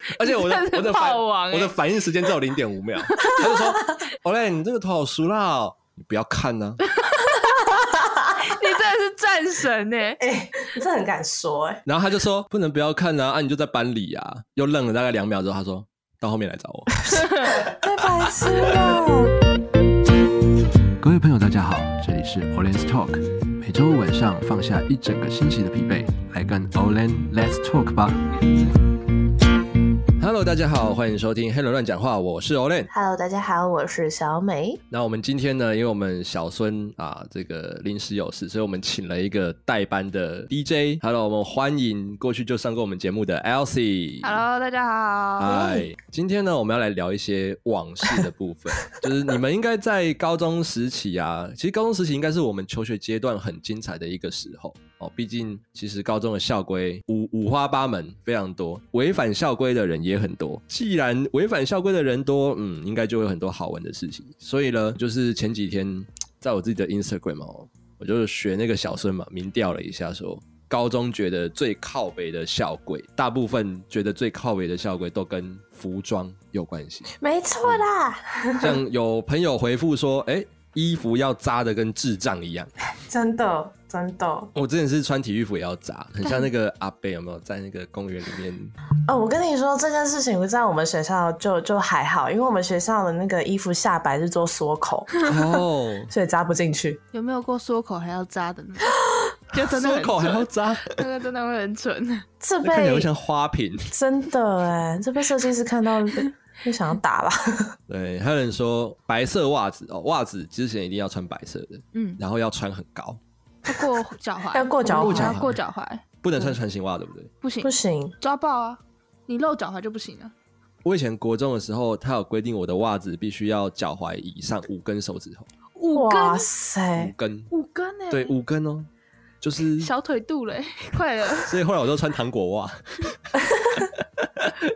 而且我的我的反、欸、我的反应时间只有零点五秒，他就说：“Olen，你这个头好熟啦、哦，你不要看呢、啊。”你真的是战神哎、欸！哎、欸，你真的很敢说哎、欸。然后他就说：“不能不要看啊，啊，你就在班里啊。”又愣了大概两秒之后，他说：“到后面来找我。”太白痴了！各位朋友，大家好，这里是 Olen's Talk，每周五晚上放下一整个星期的疲惫，来跟 Olen Let's Talk 吧。Hello，大家好，欢迎收听《黑人乱讲话》，我是 Olen。Hello，大家好，我是小美。那我们今天呢，因为我们小孙啊，这个临时有事，所以我们请了一个代班的 DJ。Hello，我们欢迎过去就上过我们节目的 Elsie。Hello，大家好。嗨，今天呢，我们要来聊一些往事的部分，就是你们应该在高中时期啊，其实高中时期应该是我们求学阶段很精彩的一个时候。哦，毕竟其实高中的校规五五花八门，非常多，违反校规的人也很多。既然违反校规的人多，嗯，应该就会有很多好玩的事情。所以呢，就是前几天在我自己的 Instagram 哦，我就学那个小孙嘛，民调了一下说，说高中觉得最靠北的校规，大部分觉得最靠北的校规都跟服装有关系。没错啦，嗯、像有朋友回复说，哎、欸。衣服要扎的跟智障一样，真的真的。我之前是穿体育服也要扎，很像那个阿贝有没有在那个公园里面？哦，我跟你说这件事情，在我们学校就就还好，因为我们学校的那个衣服下摆是做缩口哦，所以扎不进去。有没有过缩口还要扎的呢？就真的缩口还要扎，那个真的会很蠢。这被看起来像花瓶，真的哎，这被设计师看到。就想要打吧？对，还有人说白色袜子哦，袜子之前一定要穿白色的，嗯，然后要穿很高，要过脚踝，要过脚踝，要过脚踝，不能穿船型袜，对不对？不行，不行，抓爆啊！你露脚踝就不行了。我以前国中的时候，他有规定我的袜子必须要脚踝以上五根手指头，五根，哇塞，五根，五根哎，对，五根哦，就是小腿肚嘞，快了。所以后来我都穿糖果袜。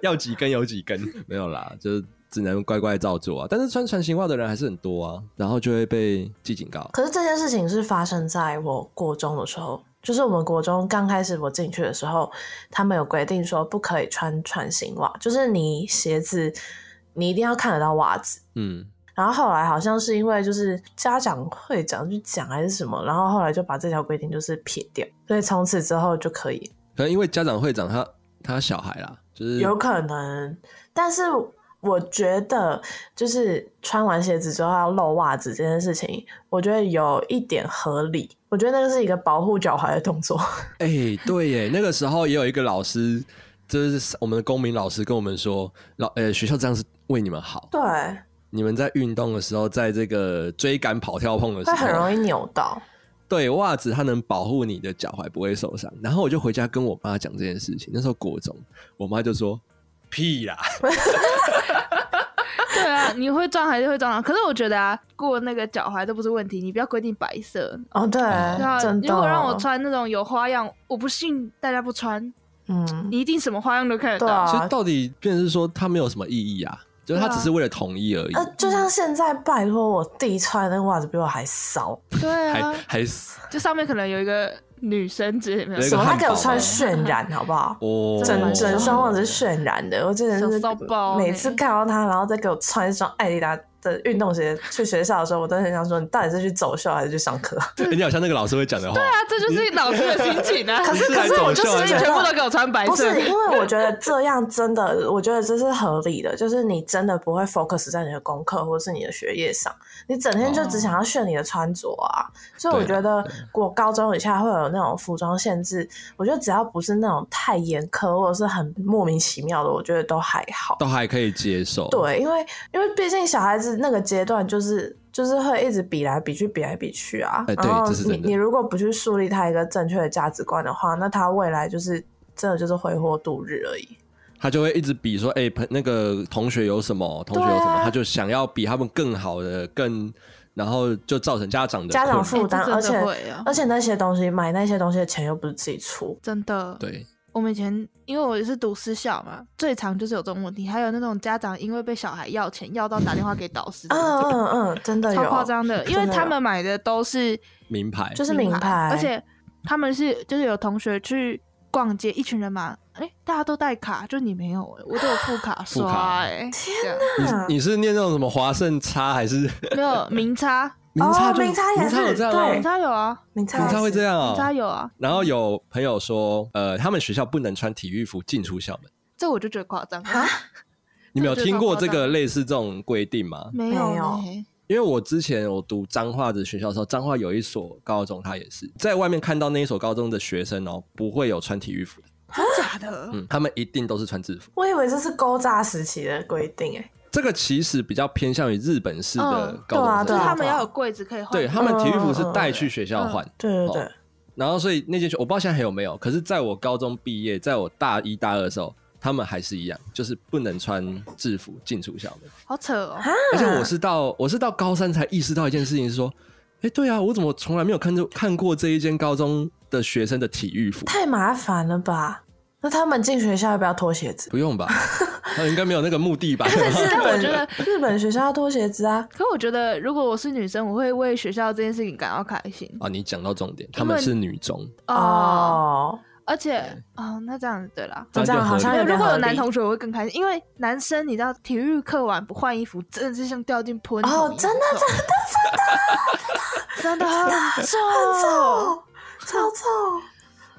要几根有几根，没有啦，就是只能乖乖照做啊。但是穿船型袜的人还是很多啊，然后就会被记警告。可是这件事情是发生在我国中的时候，就是我们国中刚开始我进去的时候，他们有规定说不可以穿船型袜，就是你鞋子你一定要看得到袜子。嗯，然后后来好像是因为就是家长会长去讲还是什么，然后后来就把这条规定就是撇掉，所以从此之后就可以。可能因为家长会长他他小孩啦。就是、有可能，但是我觉得，就是穿完鞋子之后要露袜子这件事情，我觉得有一点合理。我觉得那个是一个保护脚踝的动作。哎、欸，对耶，那个时候也有一个老师，就是我们的公民老师跟我们说，老呃、欸、学校这样是为你们好。对，你们在运动的时候，在这个追赶、跑、跳、碰的时候，会很容易扭到。对，袜子它能保护你的脚踝不会受伤。然后我就回家跟我妈讲这件事情。那时候国中，我妈就说：“屁啦！” 对啊，你会撞还是会撞？可是我觉得啊，过那个脚踝都不是问题。你不要规定白色哦。对，真的。如果让我穿那种有花样，我不信大家不穿。嗯，你一定什么花样都看得到。啊、其实到底变成是说它没有什么意义啊？就是他只是为了统一而已。呃，就像现在，拜托我弟穿的那个袜子比我还骚。对啊，还还就上面可能有一个女生之类的。什么？他给我穿渲染，好不好？哦，整整双袜子是渲染的，我真的是每次看到他，然后再给我穿一双艾迪达的运动鞋去学校的时候，我都很想说，你到底是去走秀还是去上课？欸，你好像那个老师会讲的话。对啊，这就是老师的心情啊。可是可是我就是全部都给我穿白色。不是，因为我觉得这样真的，我觉得这是合理的，就是你真的不会 focus 在你的功课或是你的学业上，你整天就只想要炫你的穿着啊。所以我觉得，我高中以下会有那种服装限制，我觉得只要不是那种太严苛或者是很莫名其妙的，我觉得都还好，都还可以接受。对，因为因为毕竟小孩子。那个阶段就是就是会一直比来比去，比来比去啊。欸、然后你你如果不去树立他一个正确的价值观的话，那他未来就是真的就是挥霍度日而已。他就会一直比说，哎、欸，那个同学有什么，同学有什么，啊、他就想要比他们更好的，更然后就造成家长的家长负担，欸啊、而且而且那些东西买那些东西的钱又不是自己出，真的对。我们以前因为我是读私校嘛，最常就是有这种问题，还有那种家长因为被小孩要钱，要到打电话给导师。嗯嗯嗯，真的有超夸张的，因为他们买的都是名牌，就是名牌，而且他们是就是有同学去逛街，一群人嘛，哎、大家都带卡，就你没有我都有副卡刷哎、欸。天哪！你你是念那种什么华盛差还是没有名差？明差就哦明差也是明差有这样吗？对明差有啊，明差明差会这样啊、明差有啊，然后有朋友说，呃，他们学校不能穿体育服进出校门。这我就觉得夸张啊。你们有听过这个类似这种规定吗？没有因为我之前我读彰化的学校的时候，彰化有一所高中，他也是在外面看到那一所高中的学生哦，不会有穿体育服的，真假的？嗯，他们一定都是穿制服。我以为这是勾诈时期的规定哎。这个其实比较偏向于日本式的嗯高中生，他们要有柜子可以换。对他们体育服是带去学校换，对对对哦，然后所以那间学我不知道现在还有没有，可是在我高中毕业，在我大一大二的时候，他们还是一样，就是不能穿制服进出校门。好扯哦。而且我是到我是到高三才意识到一件事情，是说，哎，对啊，我怎么从来没有看过看过这一间高中的学生的体育服？太麻烦了吧？那他们进学校要不要脱鞋子？不用吧？他应该没有那个目的吧？但是但我觉得日本学校要脱鞋子啊。可我觉得，如果我是女生，我会为学校这件事情感到开心。啊，你讲到重点，他们是女中，哦，哦，而且哦，那这样子对啦。这样就这样好像有如果有男同学，我会更开心，因为男生你知道，体育课完不换衣服，真的是像掉进喷哦真的真的真的真的很很臭，臭，超臭，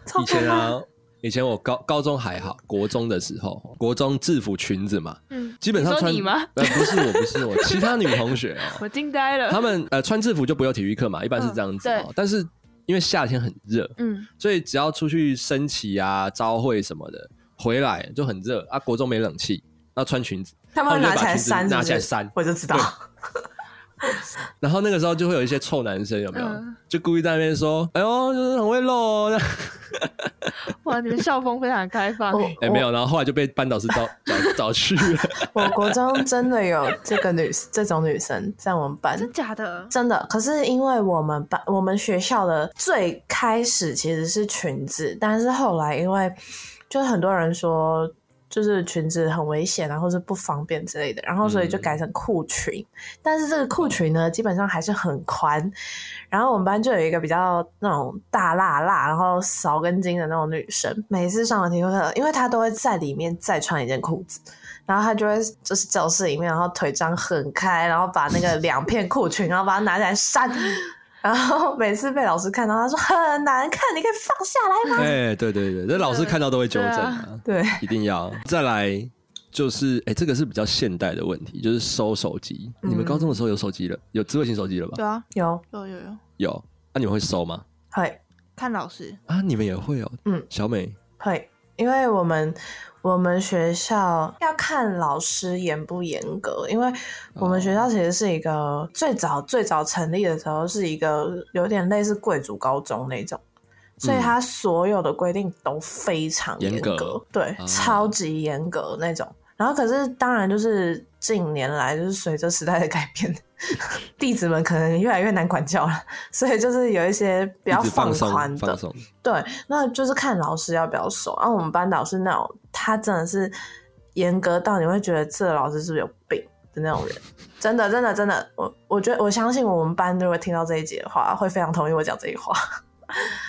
超以前啊，以前我高高中还好，国中的时候，国中制服裙子嘛，嗯，基本上穿你你吗？呃，不是我，不是我，其他女同学哦，我惊呆了。他们呃穿制服就不用体育课嘛，一般是这样子。但是因为夏天很热，嗯，所以只要出去升旗啊、朝会什么的，回来就很热啊。国中没冷气，那穿裙子，他们会拿起来扇，拿起来扇，我就知道。然后那个时候就会有一些臭男生有没有？嗯就故意在那边说：“哎呦，就是很会露哦。”哇，你们 校风非常开放。哎，没有，然后后来就被班导师找找找去了。我国中真的有这个女这种女生在我们班，真假的？真的。可是因为我们班我们学校的最开始其实是裙子，但是后来因为就是很多人说。就是裙子很危险啊，或是不方便之类的，然后所以就改成裤裙。嗯、但是这个裤裙呢，基本上还是很宽。然后我们班就有一个比较那种大辣辣，然后少根筋的那种女生，每次上完体育课，因为她都会在里面再穿一件裤子，然后她就会就是教室里面，然后腿张很开，然后把那个两片裤裙，然后把它拿起来扇。然后每次被老师看到，他说很难看，你可以放下来吗？哎、欸，对对对，这老师看到都会纠正啊，对，一定要。再来就是，哎、欸，这个是比较现代的问题，就是收手机。嗯、你们高中的时候有手机了，有智慧型手机了吧？有啊，有有有有有。那、啊、你们会收吗？会，看老师啊，你们也会哦。嗯，小美会，因为我们。我们学校要看老师严不严格，因为我们学校其实是一个最早最早成立的时候是一个有点类似贵族高中那种，所以它所有的规定都非常严格，对，啊、超级严格那种。然后可是当然就是近年来就是随着时代的改变，弟子们可能越来越难管教了，所以就是有一些比较放宽的，对，那就是看老师要不要收。然后我们班导是那种。他真的是严格到你会觉得这个老师是不是有病的那种人，真的真的真的，我我觉得我相信我们班如果听到这一节的话，会非常同意我讲这句话。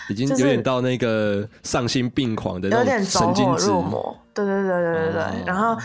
已经 有点到那个丧心病狂的那种神经质，有点走火入魔。对对对对对对。哦、然后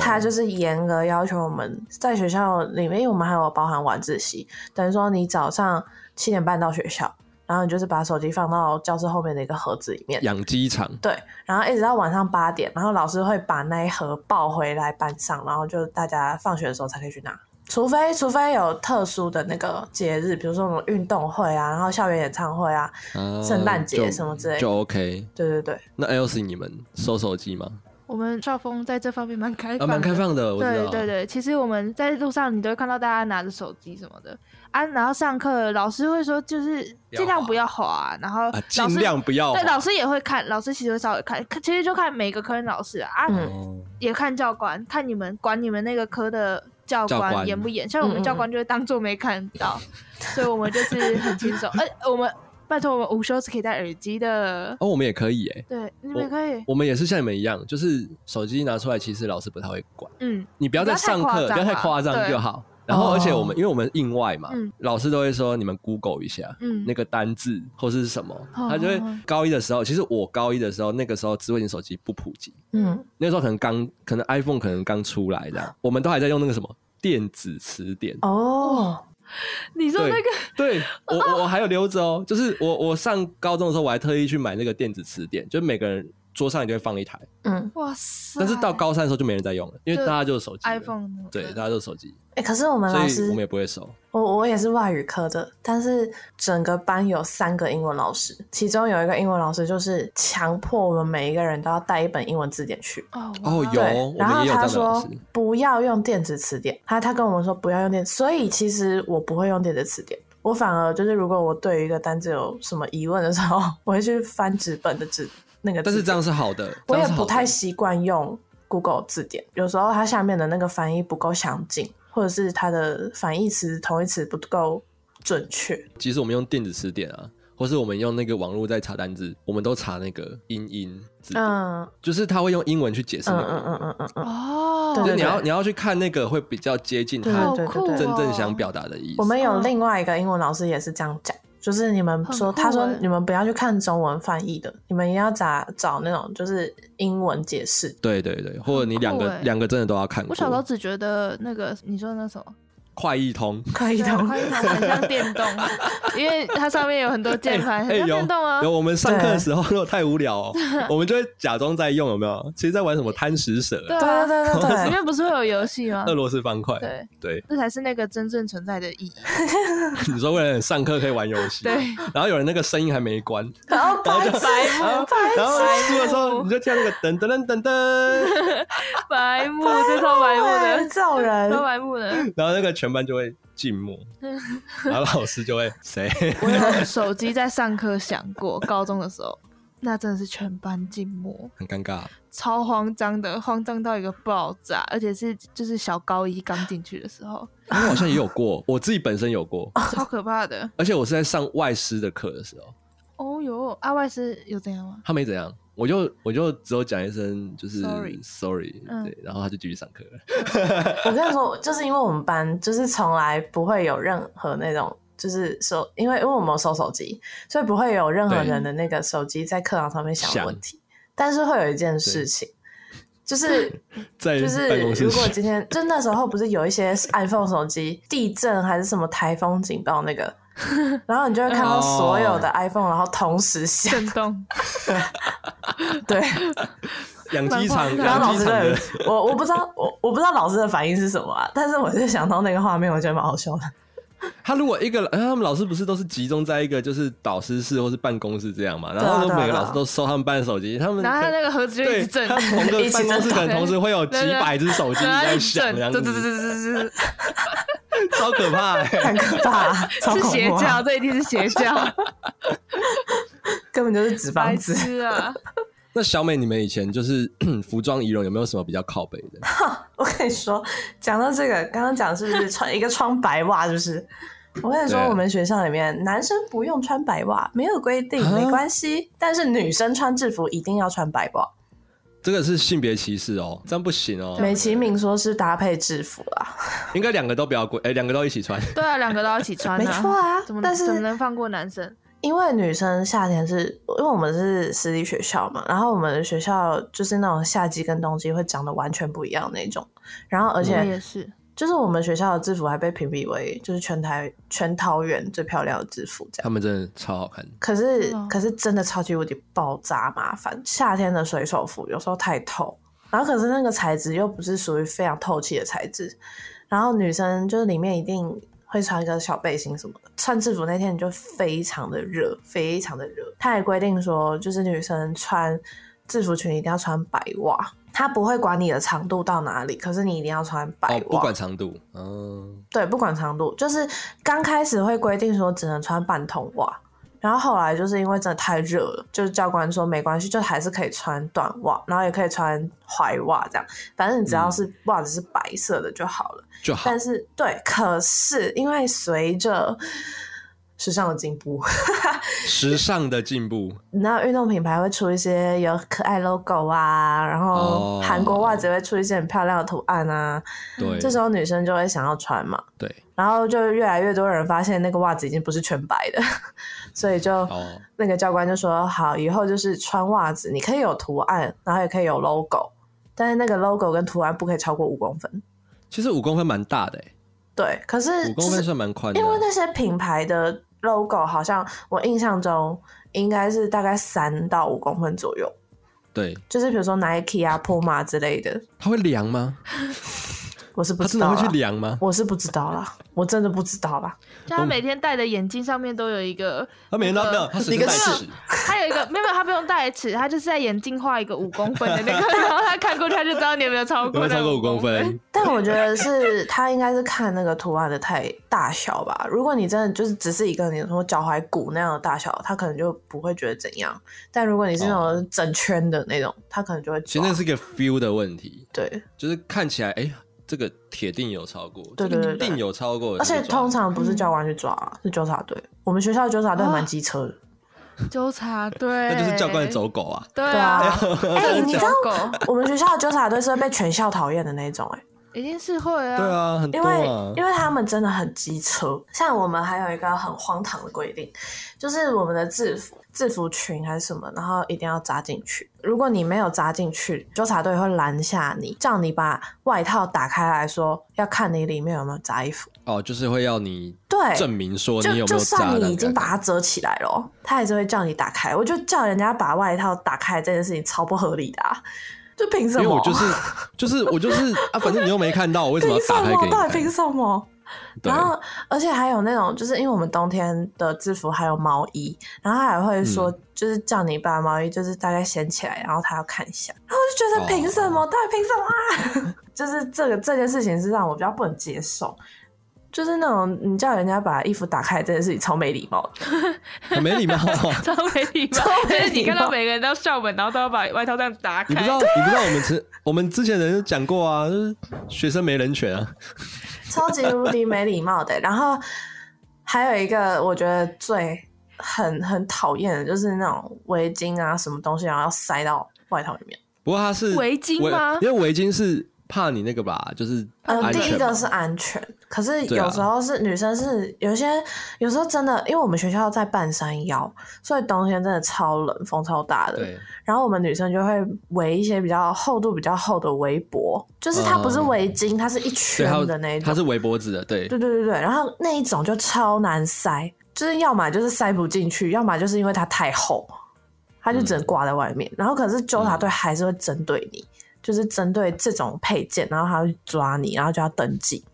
他就是严格要求我们在学校里面，因为我们还有包含晚自习，等于说你早上七点半到学校。然后你就是把手机放到教室后面的一个盒子里面，养鸡场。对，然后一直到晚上八点，然后老师会把那一盒抱回来班上，然后就大家放学的时候才可以去拿，除非除非有特殊的那个节日，比如说什么运动会啊，然后校园演唱会啊，啊圣诞节什么之类的，就 OK。对对对。那 Elsie 你们收手机吗？我们校风在这方面蛮开放的，蛮、啊、开放的。我知道。对对对，其实我们在路上你都会看到大家拿着手机什么的。啊，然后上课老师会说，就是尽量不要滑，然后尽量不要。对，老师也会看，老师其实会稍微看，其实就看每个科任老师啊，嗯、也看教官，看你们管你们那个科的教官严不严。像我们教官就会当做没看到，嗯、所以我们就是很轻松。哎、欸，我们拜托，我们午休是可以戴耳机的。哦，我们也可以哎。对，你们可以我。我们也是像你们一样，就是手机拿出来，其实老师不太会管。嗯，你不要在上课，不要太夸张就好。然后而且我们因为我们印外嘛，老师都会说你们 Google 一下，嗯，那个单字或是什么，他就会高一的时候，其实我高一的时候那个时候智慧型手机不普及，嗯，那时候可能刚可能 iPhone 可能刚出来的，我们都还在用那个什么电子词典哦。你说那个，对，我我还有留着哦，就是我我上高中的时候，我还特意去买那个电子词典，就每个人桌上一定会放一台，嗯，哇塞！但是到高三的时候就没人在用了，因为大家就是手机，iPhone，对，大家就是手机。哎、欸，可是我们老师，我们也不会收。我我也是外语科的，但是整个班有三个英文老师，其中有一个英文老师就是强迫我们每一个人都要带一本英文字典去。哦，哦，有，然后他说不要用电子词典，他他跟我们说不要用电子，所以其实我不会用电子词典，我反而就是如果我对于一个单字有什么疑问的时候，我会去翻纸本的字那个。但是这样是好的，我也不太习惯用 Google 字典，有时候它下面的那个翻译不够详尽。或者是它的反义词、同义词不够准确。其实我们用电子词典啊，或是我们用那个网络在查单字，我们都查那个英英字典，嗯，就是他会用英文去解释那个，嗯嗯嗯嗯嗯哦，就你要你要去看那个会比较接近他真正想表达的意思。我们有另外一个英文老师也是这样讲。就是你们说，他说你们不要去看中文翻译的，你们也要找找那种就是英文解释。对对对，或者你两个两个真的都要看。我小时候只觉得那个你说的那什么。快易通，快易通，快易通很像电动，因为它上面有很多键盘，很像电动啊。有我们上课的时候，如果太无聊哦，我们就会假装在用，有没有？其实，在玩什么贪食蛇？对对对对对，里面不是会有游戏吗？俄罗斯方块，对。对，这才是那个真正存在的意义。你说为了上课可以玩游戏，对，然后有人那个声音还没关，然后白目，然后输的时候你就听那个噔噔噔噔。噔，白目，这超白目的，造人，超白目的，然后那个全班就会。静默，然后老师就会谁？我有 手机在上课响过，高中的时候，那真的是全班静默，很尴尬，超慌张的，慌张到一个爆炸，而且是就是小高一刚进去的时候，我好像也有过，我自己本身有过，超可怕的，而且我是在上外师的课的时候，哦哟，啊外师有怎样吗？他没怎样。我就我就只有讲一声就是 sorry sorry，对，然后他就继续上课了。我跟你说，就是因为我们班就是从来不会有任何那种就是手，因为因为我们有收手机，所以不会有任何人的那个手机在课堂上面响问题。但是会有一件事情，就是 在就是如果今天就那时候不是有一些 iPhone 手机地震还是什么台风警报那个。然后你就会看到所有的 iPhone，然后同时响，震动。对，养鸡场，然后老师的，我我不知道，我我不知道老师的反应是什么啊。但是我就想到那个画面，我觉得蛮好笑的。他如果一个，他们老师不是都是集中在一个就是导师室或是办公室这样嘛？然后每个老师都收他们班的手机，他们然后他那个盒子就一直震，他同个办公室可能同时会有几百只手机在响，这样子。超可怕、欸，很可怕，是邪教，这一定是邪教，根本就是纸房子啊！那小美，你们以前就是 服装仪容有没有什么比较靠北的？我跟你说，讲到这个，刚刚讲是不是穿一个穿白袜？就是我跟你说，我们学校里面男生不用穿白袜，没有规定，没关系，但是女生穿制服一定要穿白袜。这个是性别歧视哦，这样不行哦。美其名说是搭配制服啦，应该两个都不要过，哎，两个都一起穿。对啊，两个都要一起穿，没错啊。怎么但是怎么能放过男生？因为女生夏天是，因为我们是私立学校嘛，然后我们的学校就是那种夏季跟冬季会长得完全不一样那种，然后而且也是。就是我们学校的制服还被评比为就是全台全桃园最漂亮的制服，这样。他们真的超好看。可是可是真的超级无敌爆炸麻烦。夏天的水手服有时候太透，然后可是那个材质又不是属于非常透气的材质，然后女生就是里面一定会穿一个小背心什么的。穿制服那天你就非常的热，非常的热。他也规定说，就是女生穿制服裙一定要穿白袜。他不会管你的长度到哪里，可是你一定要穿白袜。哦，不管长度，嗯，对，不管长度，就是刚开始会规定说只能穿半筒袜，然后后来就是因为真的太热了，就是教官说没关系，就还是可以穿短袜，然后也可以穿踝袜这样，反正你只要是袜子是白色的就好了，就好。但是对，可是因为随着时尚的进步，时尚的进步。你知道运动品牌会出一些有可爱 logo 啊，然后韩国袜子会出一些很漂亮的图案啊。对、哦，这时候女生就会想要穿嘛。对，然后就越来越多人发现那个袜子已经不是全白的，所以就、哦、那个教官就说：“好，以后就是穿袜子，你可以有图案，然后也可以有 logo，但是那个 logo 跟图案不可以超过五公分。”其实五公分蛮大的、欸对，可是五公分算蛮宽的，因为那些品牌的 logo 好像我印象中应该是大概三到五公分左右。对，就是比如说 Nike 啊、Puma 之类的。它会凉吗？我是不知道，他真的会去量吗？我是不知道啦，我真的不知道啦。就他每天戴的眼镜上面都有一个，他每天都没有，他一个尺，他有一个没有，他不用戴尺，他就是在眼镜画一个五公分的那个，然后他看过去他就知道你有没有超过，有没有超过五公分。但我觉得是他应该是看那个图案的太大小吧。如果你真的就是只是一个你说脚踝骨那样的大小，他可能就不会觉得怎样。但如果你是那种整圈的那种，他可能就会。其实那是一个 feel 的问题，对，就是看起来哎。欸这个铁定有超过，对对对，定有超过。而且通常不是教官去抓，嗯、是纠察队。我们学校的纠察队蛮机车的。纠察队，那就是教官的走狗啊。对啊。哎、欸，你知道我们学校的纠察队是会被全校讨厌的那种、欸？哎。一定是会啊，对啊，很多啊，因为因为他们真的很机车。像我们还有一个很荒唐的规定，就是我们的制服、制服裙还是什么，然后一定要扎进去。如果你没有扎进去，纠察队会拦下你，叫你把外套打开来说，要看你里面有没有扎衣服。哦，就是会要你对证明说你有没有扎。就算你已经把它折起来了，他还是会叫你打开。我就叫人家把外套打开这件事情超不合理的啊。就凭什么？因为我就是就是我就是啊，反正你又没看到，我为什么要打开给你？到底凭什么？然后，而且还有那种，就是因为我们冬天的制服还有毛衣，然后他还会说，就是叫你把毛衣就是大概掀起来，然后他要看一下。然后我就觉得凭什么？哦、到底凭什么啊？就是这个这件事情是让我比较不能接受。就是那种你叫人家把衣服打开这件事情超没礼貌的，很 没礼貌，超没礼貌。就是你看到每个人都校门，然后都要把外套这样打开。你不知道，你不知道我们之我们之前人讲过啊，就是学生没人权啊，超级无敌没礼貌的。然后还有一个我觉得最很很讨厌的就是那种围巾啊，什么东西然后要塞到外套里面。不过它是围巾吗？因为围巾是。怕你那个吧，就是嗯，第一个是安全，可是有时候是女生是有些有时候真的，因为我们学校在半山腰，所以冬天真的超冷，风超大的。对。然后我们女生就会围一些比较厚度比较厚的围脖，就是它不是围巾，它是一圈的那一种，它是围脖子的，对。对对对对，然后那一种就超难塞，就是要么就是塞不进去，要么就是因为它太厚，它就只能挂在外面。嗯、然后可是纠察队还是会针对你。就是针对这种配件，然后他会抓你，然后就要登记。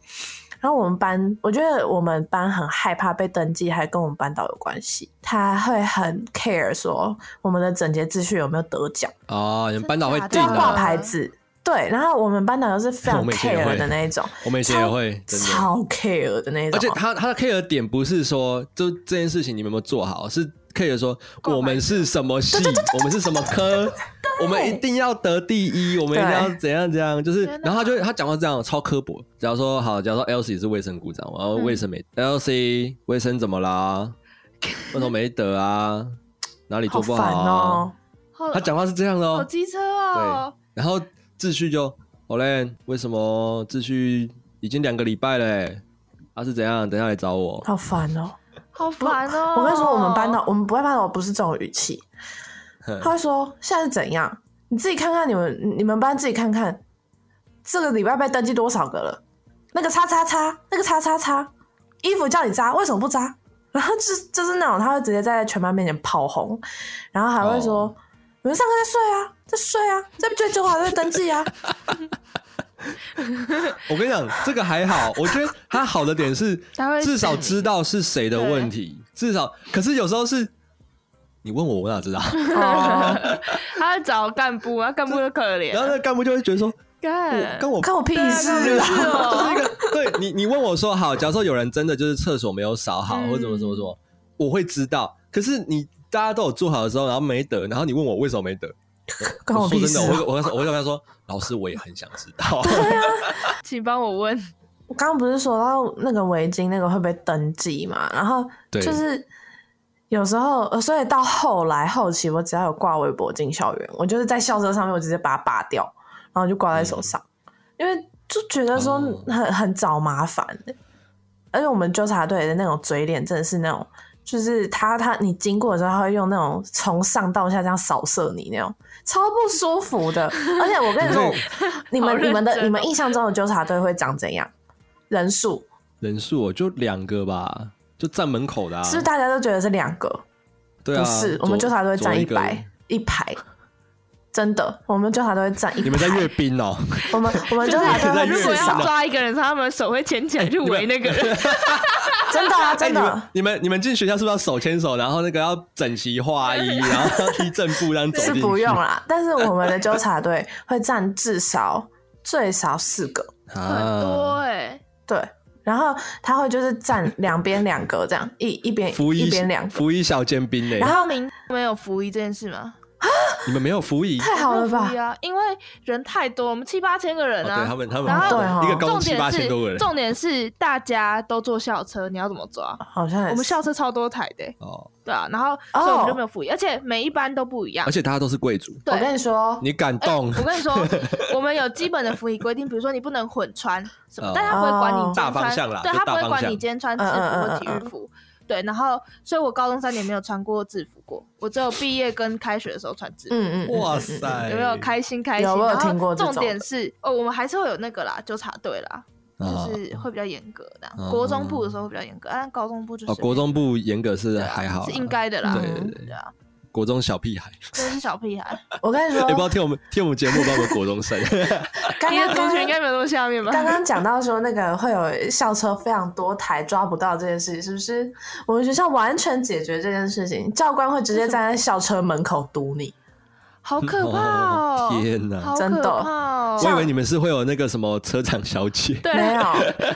然后我们班，我觉得我们班很害怕被登记，还跟我们班导有关系。他会很 care 说我们的整洁秩序有没有得奖哦，你们班导会定挂牌子，对。然后我们班导又是非常 care 的那一种，我们以前也会超 care 的那种。而且他他的 care 的点不是说就这件事情你们有没有做好，是。care 说我们是什么系，我们是什么科，我们一定要得第一，我们一定要怎样怎样，就是，然后他就他讲话这样超刻薄。假如说好，假如说 Elsie 是卫生股长，然后卫生没、嗯、Elsie 卫生怎么啦？为什么没得啊？哪里做不好啊？好哦、他讲话是这样的哦，好机车哦。对，然后秩序就好嘞。为什么秩序已经两个礼拜了？他、啊、是怎样？等下来找我。好烦哦。好烦哦！我跟你说，我们班导，我们不会班导，不是这种语气。他会说：“现在是怎样？你自己看看，你们你们班自己看看，这个礼拜被登记多少个了？那个叉叉叉，那个叉叉叉，衣服叫你扎，为什么不扎？然后就是就是那种，他会直接在全班面前炮轰，然后还会说：‘哦、你们上课在睡啊，在睡啊，在最久还在登记啊。’”我跟你讲，这个还好。我觉得他好的点是，至少知道是谁的问题。至少，可是有时候是你问我，我哪知道？他会找干部啊，干部就可怜。然后那干部就会觉得说：“干，跟我关我屁事啊！”就是一个对你，你问我说好，假如说有人真的就是厕所没有扫好，或者怎么怎么怎么，我会知道。可是你大家都有做好的时候，然后没得，然后你问我为什么没得？跟我说真的，我我我我跟他说，老师我也很想知道。对啊，请帮我问。我刚刚不是说到那个围巾那个会被登记嘛？然后就是有时候，呃，所以到后来后期，我只要有挂微博进校园，我就是在校车上面，我直接把它拔掉，然后就挂在手上，嗯、因为就觉得说很、哦、很找麻烦。而且我们纠察队的那种嘴脸，真的是那种，就是他他你经过的时候，他会用那种从上到下这样扫射你那种，超不舒服的。而且我跟你说，你们你们的你们印象中的纠察队会长怎样？人数？人数就两个吧，就站门口的、啊。是不是大家都觉得是两个？对啊，不是，我们纠察队站一排一排。真的，我们纠察队会站一排。你们在阅兵哦？我们我们纠察队如果要抓一个人，他们手会牵起来去围那个人。真的啊，真的。欸、你们你们进学校是不是要手牵手，然后那个要整齐划一，然后要踢正步这样走？是不用啦，但是我们的纠察队会站至少最少四个，很多哎、欸。对，然后他会就是站两边两格这样，一一边一边两个服役小尖兵嘞。然后明没有服一这件事吗？你们没有服役，太好了吧？啊，因为人太多，我们七八千个人啊。对他们，他们然后对一个高中七八千多个人。重点是大家都坐校车，你要怎么抓？好像我们校车超多台的哦。对啊，然后所以我们就没有服役，而且每一班都不一样，而且大家都是贵族。我跟你说，你敢动？我跟你说，我们有基本的服役规定，比如说你不能混穿什么，但他不会管你大方向啦，对他不会管你今天穿制服或体育服。对，然后，所以我高中三年没有穿过制服过，我只有毕业跟开学的时候穿制服。嗯嗯，哇塞，有没有开心开心？有没有听过？重点是哦，我们还是会有那个啦，纠察队啦，就是会比较严格的。国中部的时候会比较严格，但高中部就是。哦，国中部严格是还好，是应该的啦。对对对啊。国中小屁孩，真是小屁孩。我跟你说，也不知道听我们听我们节目，不知道我们国中生。刚刚同学应该没有那么下面吧？刚刚讲到说那个会有校车非常多台抓不到这件事情，是不是？我们学校完全解决这件事情，教官会直接站在校车门口堵你。好可 怕哦！天哪，真的，我以为你们是会有那个什么车长小姐，对，没有，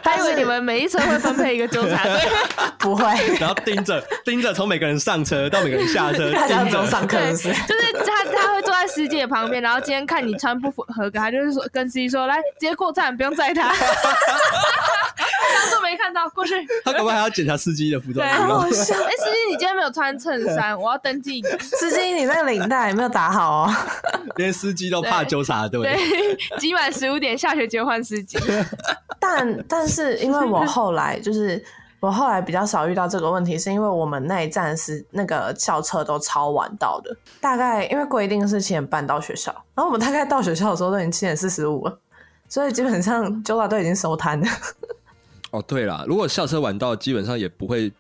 他以为你们每一车会分配一个纠察队，不会，然后盯着盯着从每个人上车到每个人下车，盯着。上课是，就是他他会坐在司机的旁边，然后今天看你穿不符合格，他就是说跟司机说，来直接过站，不用载他。当作没看到，过去。他可不可还要检查司机的服装？对，好笑。哎，司机，你今天没有穿衬衫，我要登记你。司机，你那个领带有没有打好哦？连司机都怕纠察队。对，集满十五点，下学期换司机。但但是，因为我后来就是我后来比较少遇到这个问题，是因为我们那一站是那个校车都超晚到的，大概因为规定是七点半到学校，然后我们大概到学校的时候都已经七点四十五了，所以基本上纠察都已经收摊了。哦，对了，如果校车晚到，基本上也不会，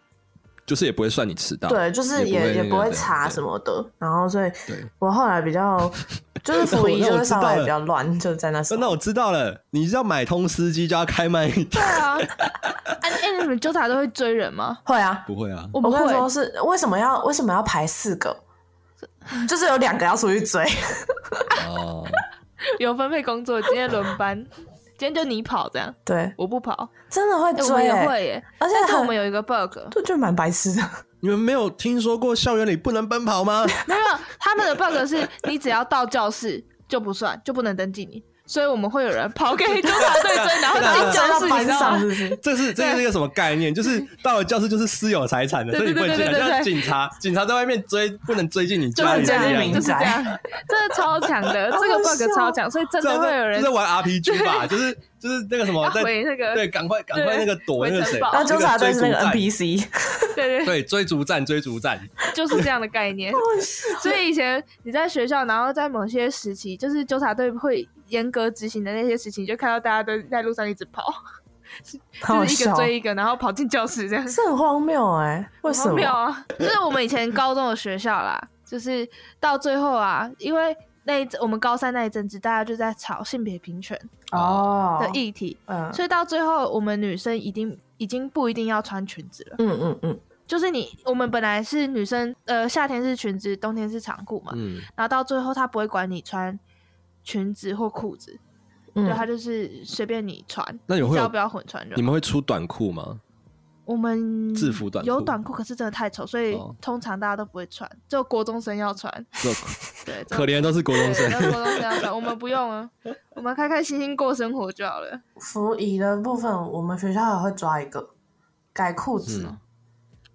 就是也不会算你迟到。对，就是也也不会查什么的。然后，所以我后来比较 就是服役就是稍微比较乱，就在那时候。那我知道了，你要买通司机就要开慢一点。对啊，哎哎，你们纠察都会追人吗？会啊，不会啊。我们会说是为什么要为什么要排四个？就是有两个要出去追。哦，有分配工作，今天轮班。今天就你跑这样，对，我不跑，真的会追，我也会耶。而且我们有一个 bug，就就蛮白痴的。你们没有听说过校园里不能奔跑吗？没有，他们的 bug 是你只要到教室就不算，就不能登记你。所以我们会有人跑给纠察队追，然后进教室，你知道吗？这是这是一个什么概念？就是到了教室就是私有财产的，所以你不能进来。像警察，警察在外面追，不能追进你家里。就是民就是这样，真的 超强的，这个 bug 超强，所以真的会有人 就是玩 RPG 吧，就是就是那个什么在那个对，赶快赶快那个躲那个谁，然后纠察队是那个 NPC，对对对，追逐战追逐战就是这样的概念。所以以前你在学校，然后在某些时期，就是纠察队会。严格执行的那些事情，就看到大家都在路上一直跑，就 是一个追一个，然后跑进教室，这样是很荒谬哎、欸，为什么？荒谬啊！就是我们以前高中的学校啦，就是到最后啊，因为那一阵我们高三那一阵子，大家就在吵性别平权哦的议题，嗯，所以到最后我们女生已经已经不一定要穿裙子了，嗯嗯嗯，就是你我们本来是女生，呃，夏天是裙子，冬天是长裤嘛，嗯，然后到最后他不会管你穿。裙子或裤子，对，它就是随便你穿。那你会要不要混穿？你们会出短裤吗？我们制服短裤有短裤，可是真的太丑，所以通常大家都不会穿，就国中生要穿。对，可怜都是国中生，国中生要穿，我们不用啊，我们开开心心过生活就好了。服仪的部分，我们学校也会抓一个改裤子。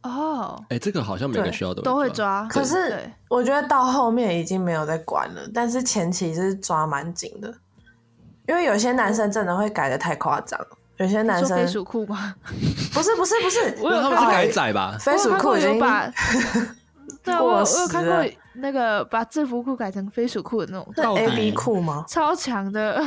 哦，哎，这个好像每个学校都都会抓，可是我觉得到后面已经没有在管了，但是前期是抓蛮紧的，因为有些男生真的会改的太夸张，有些男生飞鼠裤吗？不是不是不是，我有他们是改仔吧？飞鼠裤已经把，对啊，我我有看过那个把制服裤改成飞鼠裤的那种，是 A B 裤吗？超强的。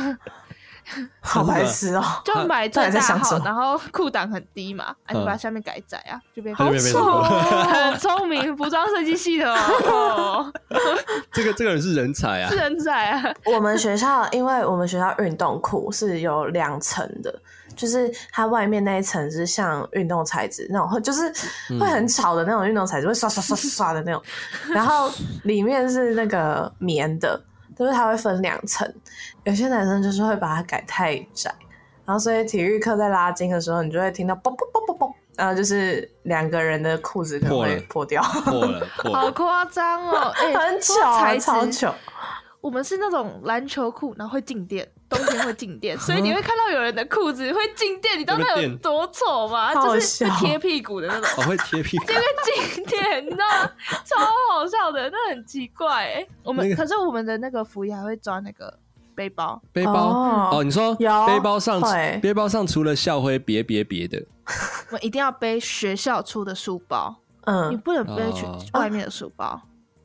好白痴哦！就买最大号，然后裤档很低嘛，啊，你把下面改窄啊，就变好丑，很聪明，服装设计系的哦。这个这个人是人才啊，是人才啊！我们学校，因为我们学校运动裤是有两层的，就是它外面那一层是像运动材质那种，就是会很吵的那种运动材质，会刷刷刷刷的那种，然后里面是那个棉的。就是它会分两层，有些男生就是会把它改太窄，然后所以体育课在拉筋的时候，你就会听到嘣嘣嘣嘣嘣，然后就是两个人的裤子可能会破掉，破了，破了，好夸张哦，哎、欸，很巧、啊，超巧。我们是那种篮球裤，然后会静电，冬天会静电，所以你会看到有人的裤子会静电，你知道那有多丑吗？就是贴屁股的那种，我会贴屁股，因为静电，你知道吗？超好笑的，那很奇怪。我们、那个、可是我们的那个服仪还会装那个背包，背包？哦，哦，你说背包上背包上除了校徽，别别别的，我们一定要背学校出的书包，嗯，你不能背去外面的书包。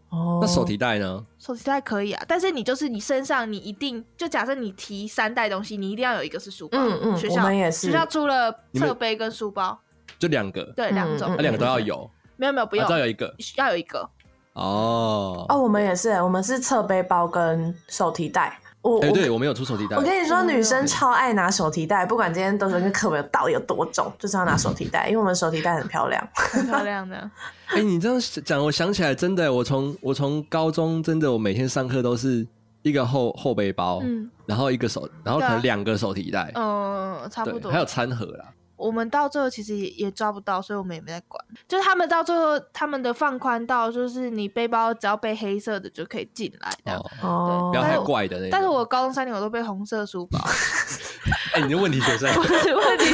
哦。那手提袋呢？手提袋可以啊，但是你就是你身上你一定就假设你提三袋东西，你一定要有一个是书包。嗯嗯，学校也是学校除了侧背跟书包，就两个，对，两种，那两个都要有。没有没有，不用，要有一个，要有一个。哦哦，我们也是，我们是侧背包跟手提袋。我哎，对我没有出手提袋。我跟你说，女生超爱拿手提袋，不管今天都是跟课本到底有多重，就是要拿手提袋，因为我们手提袋很漂亮，很漂亮的。哎，你这样讲，我想起来，真的，我从我从高中真的，我每天上课都是一个后后背包，嗯，然后一个手，然后可能两个手提袋，嗯，差不多，还有餐盒啦。我们到最后其实也也抓不到，所以我们也没在管。就是他们到最后，他们的放宽到，就是你背包只要背黑色的就可以进来的。哦，对，不要太怪的那种。但是我高中三年我都背红色书包。哎，你的问题学生。不是问题，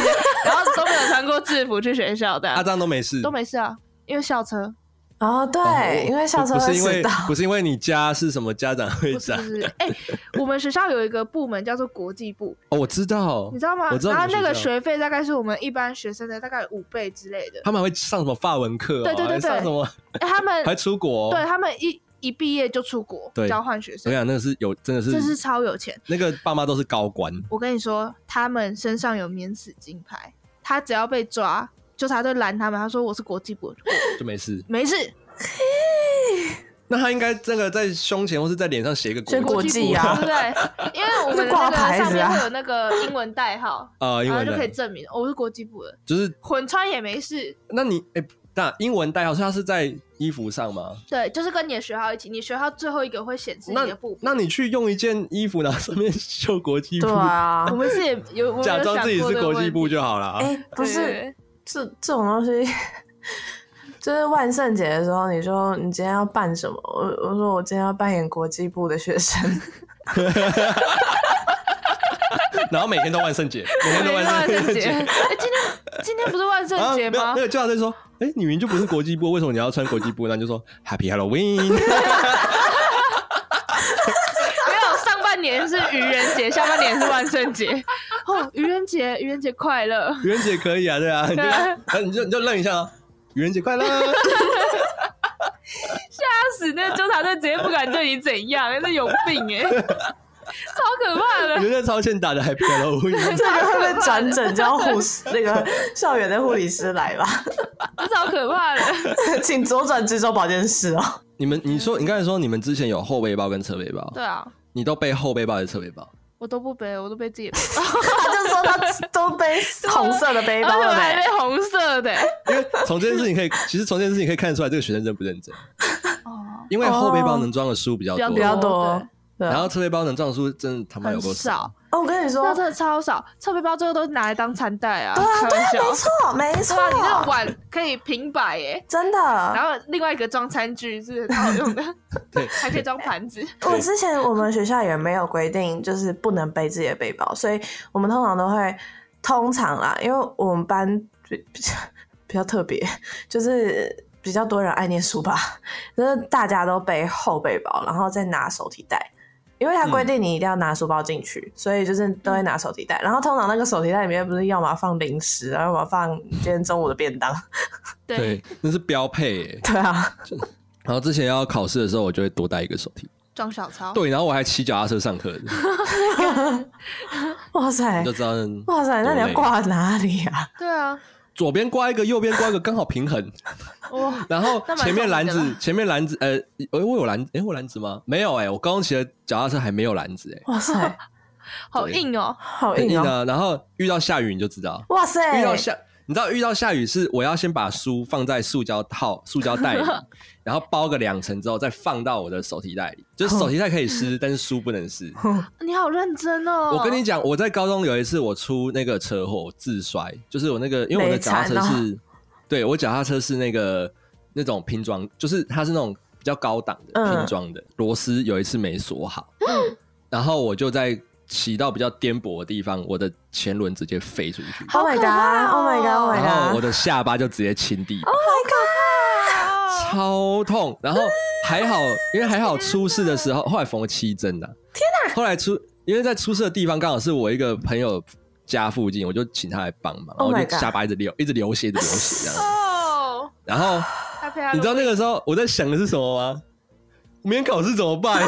然后都没有穿过制服去学校的。啊，这样都没事。都没事啊，因为校车。哦，对，哦、因为校车会迟到。不是因为不是因为你家是什么家长会长？不是，哎、欸，我们学校有一个部门叫做国际部。哦，我知道。你知道吗？我知道。然后那个学费大概是我们一般学生的大概五倍之类的。他们还会上什么法文课、哦？对对对对。上什么？欸、他们 还出国、哦？对他们一一毕业就出国，交换学生。我想那个是有，真的是这是超有钱。那个爸妈都是高官。我跟你说，他们身上有免死金牌，他只要被抓，就他就拦他们，他说我是国际部，就没事，没事。那他应该这个在胸前或是在脸上写一个国际啊，对不对？因为我们那个上面会有那个英文代号啊，然后就可以证明我是国际部的，就是混穿也没事。那你哎，那英文代号是它是在衣服上吗？对，就是跟你的学号一起，你学号最后一个会显示你的部。那你去用一件衣服，然后上面绣国际部，对啊，我们是也有假装自己是国际部就好了。哎，不是，这这种东西。就是万圣节的时候，你说你今天要扮什么？我我说我今天要扮演国际部的学生，然后每天都万圣节，每天都万圣节。哎、欸，今天今天不是万圣节吗？那个教授说，哎、欸，你明明就不是国际部，为什么你要穿国际部？那就说 Happy Halloween。没有，上半年是愚人节，下半年是万圣节。哦，愚人节，愚人节快乐！愚人节可以啊，对啊，你就你就你就愣一下啊。愚人节快乐！吓死那个纠察队，直接不敢对你怎样，那有病哎，超可怕的！你觉得超欠打的还漂亮，这个会不会转诊叫护士那个校园的护理师来吧？超可怕的，请左转直走保健室哦。你们，你说，你刚才说你们之前有后背包跟侧背包，对啊，你都背后背包还是侧背包？我都不背，我都背自己的背包。他就说他都背红色的背包，对，还背红色的。因为从这件事情可以，其实从这件事情可以看得出来，这个学生认不认真。哦。因为后背包能装的书比较多，比较多。然后侧背包能装的书真的他妈有够少。哦，我跟你说，那真的超少。侧背包最后都是拿来当餐袋啊。对啊，对，没错，没错。你那个碗可以平摆耶，真的。然后另外一个装餐具是很好用的，对，还可以装盘子。我之前我们学校也没有规定，就是不能背自己的背包，所以我们通常都会，通常啦，因为我们班比较比较特别，就是比较多人爱念书吧，就是大家都背后背包，然后再拿手提袋，因为他规定你一定要拿书包进去，嗯，所以就是都会拿手提袋。然后通常那个手提袋里面不是要么放零食，然后要么放今天中午的便当，对，那是标配耶。对啊，然后之前要考试的时候，我就会多带一个手提。装小抄。对，然后我还骑脚踏车上课。哇塞！就知道。哇塞，那你要挂哪里啊？对啊，左边挂一个，右边挂一个，刚好平衡。哇！然后前面篮子，前面篮子，呃，我有篮，哎，我篮子吗？没有，哎，我刚刚骑的脚踏车还没有篮子，哎。哇塞，好硬哦，好硬哦。然后遇到下雨你就知道。哇塞！遇到下。你知道遇到下雨是我要先把书放在塑胶套、塑胶袋里，然后包个两层之后再放到我的手提袋里。就是手提袋可以湿，但是书不能湿。你好认真哦！我跟你讲，我在高中有一次我出那个车祸自摔，就是我那个因为我的脚踏车是，对我脚踏车是那个那种拼装，就是它是那种比较高档的拼装的，螺丝有一次没锁好，然后我就在。骑到比较颠簸的地方，我的前轮直接飞出去。Oh my god！Oh my god！然后我的下巴就直接亲地板。Oh my god！超痛。然后还好，因为还好出事的时候，后来缝了七针的。天哪！后来出，因为在出事的地方刚好是我一个朋友家附近，我就请他来帮忙。然后我就下巴一直流，一直流血，一直流血这样。哦。然后你知道那个时候我在想的是什么吗？明天考试怎么办？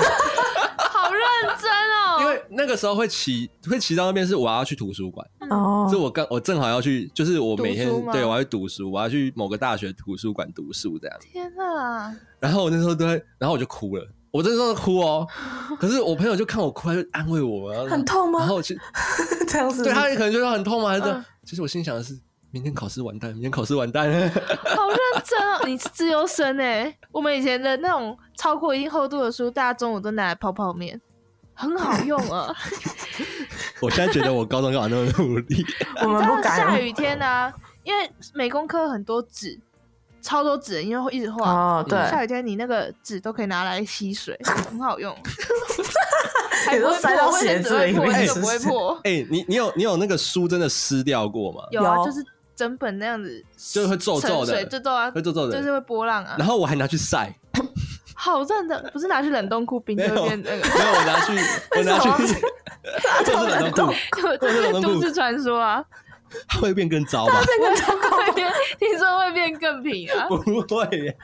那个时候会骑会骑到那边，是我要去图书馆哦，是我刚我正好要去，就是我每天对我要去读书，我要去某个大学图书馆读书这样。天哪！然后我那时候都会，然后我就哭了，我真的哭哦。可是我朋友就看我哭，他就安慰我，很痛吗？然后其实 这样子，对他也可能觉得很痛吗？还是其实我心想的是，明天考试完蛋，明天考试完蛋。好认真哦，你是自由生哎。我们以前的那种超过一定厚度的书，大家中午都拿来泡泡面。很好用啊！我现在觉得我高中干嘛那么努力？我们不敢。下雨天呢、啊，因为美工科很多纸，超多纸，因为会一直画。哦，对。下雨天你那个纸都可以拿来吸水，很好用。还都塞到鞋子里面，不会破。哎、欸，你你有你有那个书真的湿掉过吗？有啊，就是整本那样子，就是会皱皱的，皱皱啊，会皱皱的，就是会波浪啊。然后我还拿去晒。好认的，不是拿去冷冻库冰就变那个。没有，我拿去，我拿去，这是冷冻库，这是都市传说啊。它会变更糟吧？变更糟糕一点，听说会变更平啊？不会。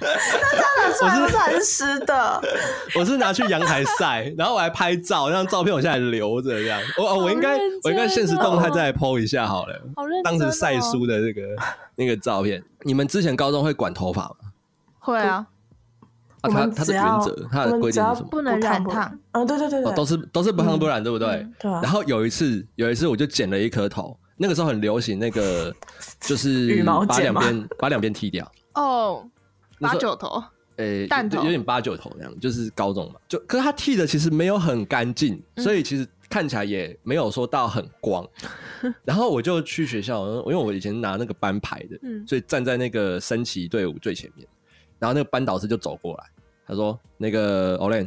那这样的还是湿的。我是拿去阳台晒，然后我还拍照，那张照片我现在留着这样。我我应该我应该现实动态再来 po 一下好了。好认真。当时晒书的那个那个照片。你们之前高中会管头发吗？会啊。啊，他他的原则，他的规定是什么？不能染烫。嗯，对对对对，都是都是不烫不染，对不对？对。然后有一次，有一次我就剪了一颗头，那个时候很流行那个，就是把两边把两边剃掉。哦，八九头。诶，有点八九头那样，就是高中嘛。就可是他剃的其实没有很干净，所以其实看起来也没有说到很光。然后我就去学校，因为我以前拿那个班牌的，所以站在那个升旗队伍最前面。然后那个班导师就走过来，他说：“那个 Olen，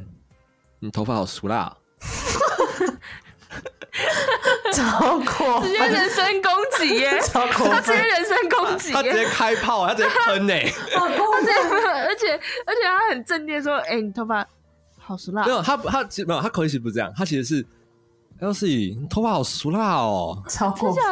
你头发好俗辣。”超过直接人身攻击耶！超过他直接人身攻击，他直接开炮，他直接喷 呢。他直接，而且而且他很镇定说：“哎，你头发好俗辣。”没有，他他其实没有，他口气不是这样，他其实是，Elsie，你头发好俗辣哦。超过分，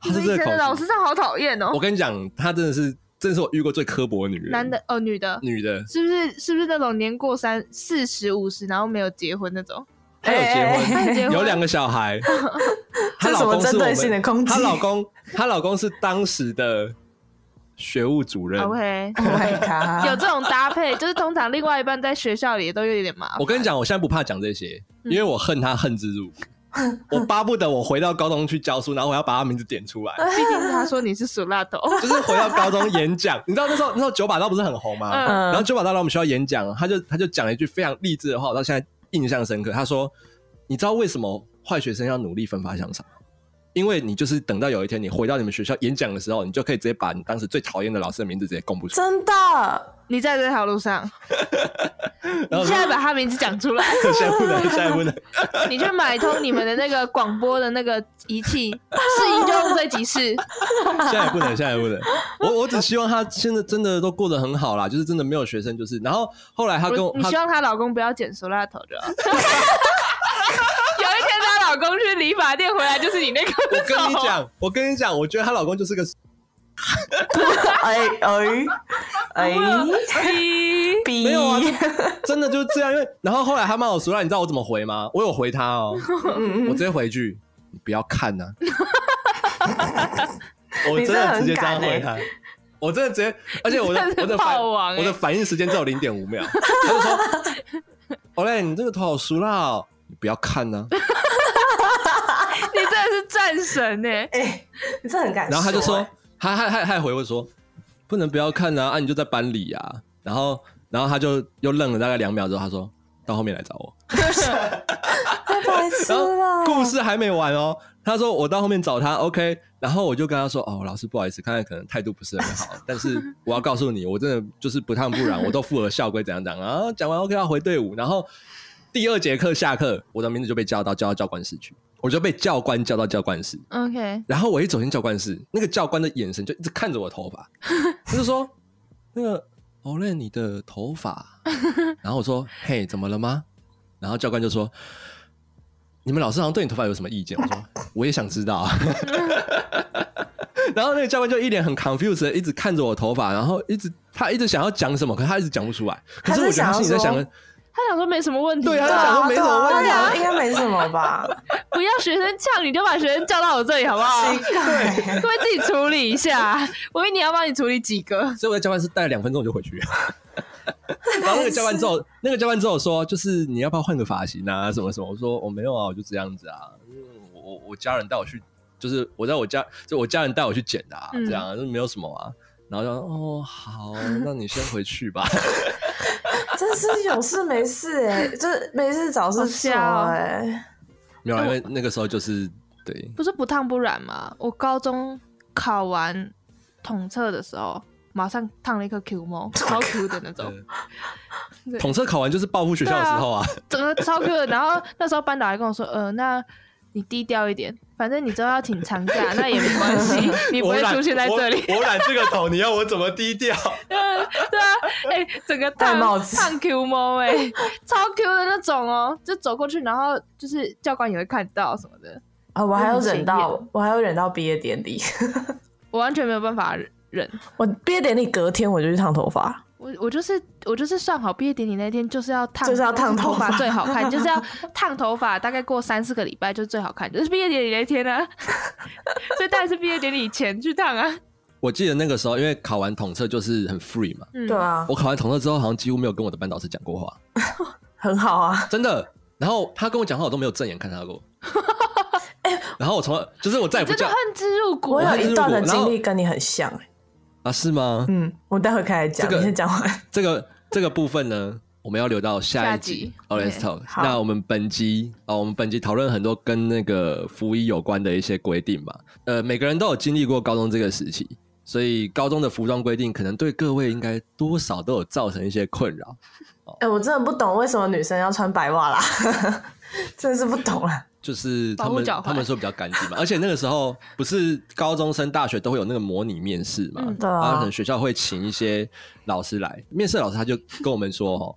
他是这个。老师上好讨厌哦。我跟你讲，他真的是。这是我遇过最刻薄的女人。男的哦，女的，女的，是不是？是不是那种年过三四十五十，然后没有结婚那种？她有结婚，有两个小孩。这是什么针对性的攻击？她老公，她老公是当时的学务主任。My 有这种搭配，就是通常另外一半在学校里都有点麻烦。我跟你讲，我现在不怕讲这些，因为我恨他恨之入骨。我巴不得我回到高中去教书，然后我要把他名字点出来。毕竟是他说你是属辣头，就是回到高中演讲。你知道那时候那时候九把刀不是很红吗？嗯、然后九把刀来我们学校演讲，他就他就讲了一句非常励志的话，我到现在印象深刻。他说：“你知道为什么坏学生要努力奋发向上？因为你就是等到有一天你回到你们学校演讲的时候，你就可以直接把你当时最讨厌的老师的名字直接公布出来。”真的，你在这条路上，你现在把他名字讲出来，现在不能，现在不能。你去买通你们的那个广播的那个仪器，试音就用这几次。现在不能，现在不能。我我只希望他现在真的都过得很好啦，就是真的没有学生，就是。然后后来他跟我，你希望她老公不要剪塑料头就好。有一天她老公去理发店回来，就是你那个。我跟你讲，我跟你讲，我觉得她老公就是个。哎哎 哎！没有啊，真的就是这样。因为然后后来他骂我熟了，你知道我怎么回吗？我有回他哦，我直接回句：“你不要看呐。”我真的直接这样回他，我真的直接，而且我的我的反我的反应时间只有零点五秒。他就说：“Olay，你这个头好熟了，你不要看呐。”你真的是战神呢！哎，你真的很敢。然后他就说。他还还还回我说，不能不要看啊！啊，你就在班里呀、啊。然后，然后他就又愣了大概两秒之后，他说到后面来找我。太白痴了！故事还没完哦。他说我到后面找他，OK。然后我就跟他说，哦，老师不好意思，刚才可能态度不是很好，但是我要告诉你，我真的就是不烫不染，我都符合校规，怎样怎样啊。讲完 OK 要回队伍，然后第二节课下课，我的名字就被叫到叫到教官室去。我就被教官叫到教官室，OK。然后我一走进教官室，那个教官的眼神就一直看着我的头发，他就说：“那个 Olay 你的头发。”然后我说：“嘿，怎么了吗？”然后教官就说：“你们老师好像对你头发有什么意见？”我说：“我也想知道。”然后那个教官就一脸很 confused 一直看着我头发，然后一直他一直想要讲什么，可是他一直讲不出来。可是我觉得他心里在想。他想说没什么问题，对啊，他想说没什么问题，啊，应该没什么吧？不要学生叫，你就把学生叫到我这里好不好？对，各位自己处理一下。我以为你要帮你处理几个，所以我在教官室待了两分钟我就回去。然后那个教官之后，那个教官之后说，就是你要不要换个发型啊？什么什么？我说我没有啊，我就这样子啊。我我家人带我去，就是我在我家，就我家人带我去剪的啊，嗯、这样就没有什么啊。然后就说哦好，那你先回去吧。真是有事没事哎、欸，就是没事找事笑哎、欸。没有，因为那个时候就是对，不是不烫不染吗？我高中考完统测的时候，马上烫了一颗 Q 毛，超 Q 的那种。统测考完就是报复学校的时候啊，啊整个超 Q 的。然后那时候班导还跟我说，呃，那你低调一点。反正你之后要请长假，那也没关系，你不会出现在这里。我染这个头，你要我怎么低调？对啊，哎、欸，整个戴帽子，烫 Q 毛哎，超 Q 的那种哦，就走过去，然后就是教官也会看到什么的啊。我还要忍到，我还要忍到毕业典礼，我完全没有办法忍。我毕业典礼隔天我就去烫头发。我我就是我就是算好毕业典礼那天就是要烫，就是要烫头发最好看，就是要烫头发，大概过三四个礼拜就最好看，就是毕业典礼那天啊，所以当然是毕业典礼前去烫啊。我记得那个时候，因为考完统测就是很 free 嘛，对啊。我考完统测之后，好像几乎没有跟我的班导师讲过话，很好啊，真的。然后他跟我讲话，我都没有正眼看他过。然后我从来就是我再也不叫，恨之入骨。我有一段的经历跟你很像哎。啊，是吗？嗯，我待会开始讲，这个、你先讲完。这个这个部分呢，我们要留到下一集。Let's talk。那我们本集啊、哦，我们本集讨论很多跟那个服仪有关的一些规定嘛。呃，每个人都有经历过高中这个时期，所以高中的服装规定可能对各位应该多少都有造成一些困扰。哎、哦欸，我真的不懂为什么女生要穿白袜啦，真的是不懂啊。就是他们他们说比较干净嘛，而且那个时候不是高中生大学都会有那个模拟面试嘛，嗯、对啊，然后可能学校会请一些老师来面试，老师他就跟我们说哦，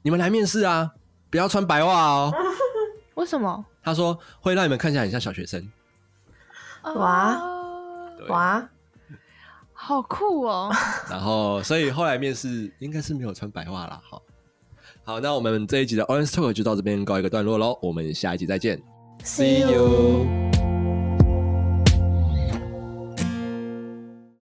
你们来面试啊，不要穿白袜哦。为什么？他说会让你们看起来很像小学生。哇哇，好酷哦。然后所以后来面试应该是没有穿白袜啦。好，好，那我们这一集的 Orange Talk 就到这边告一个段落喽，我们下一集再见。See you.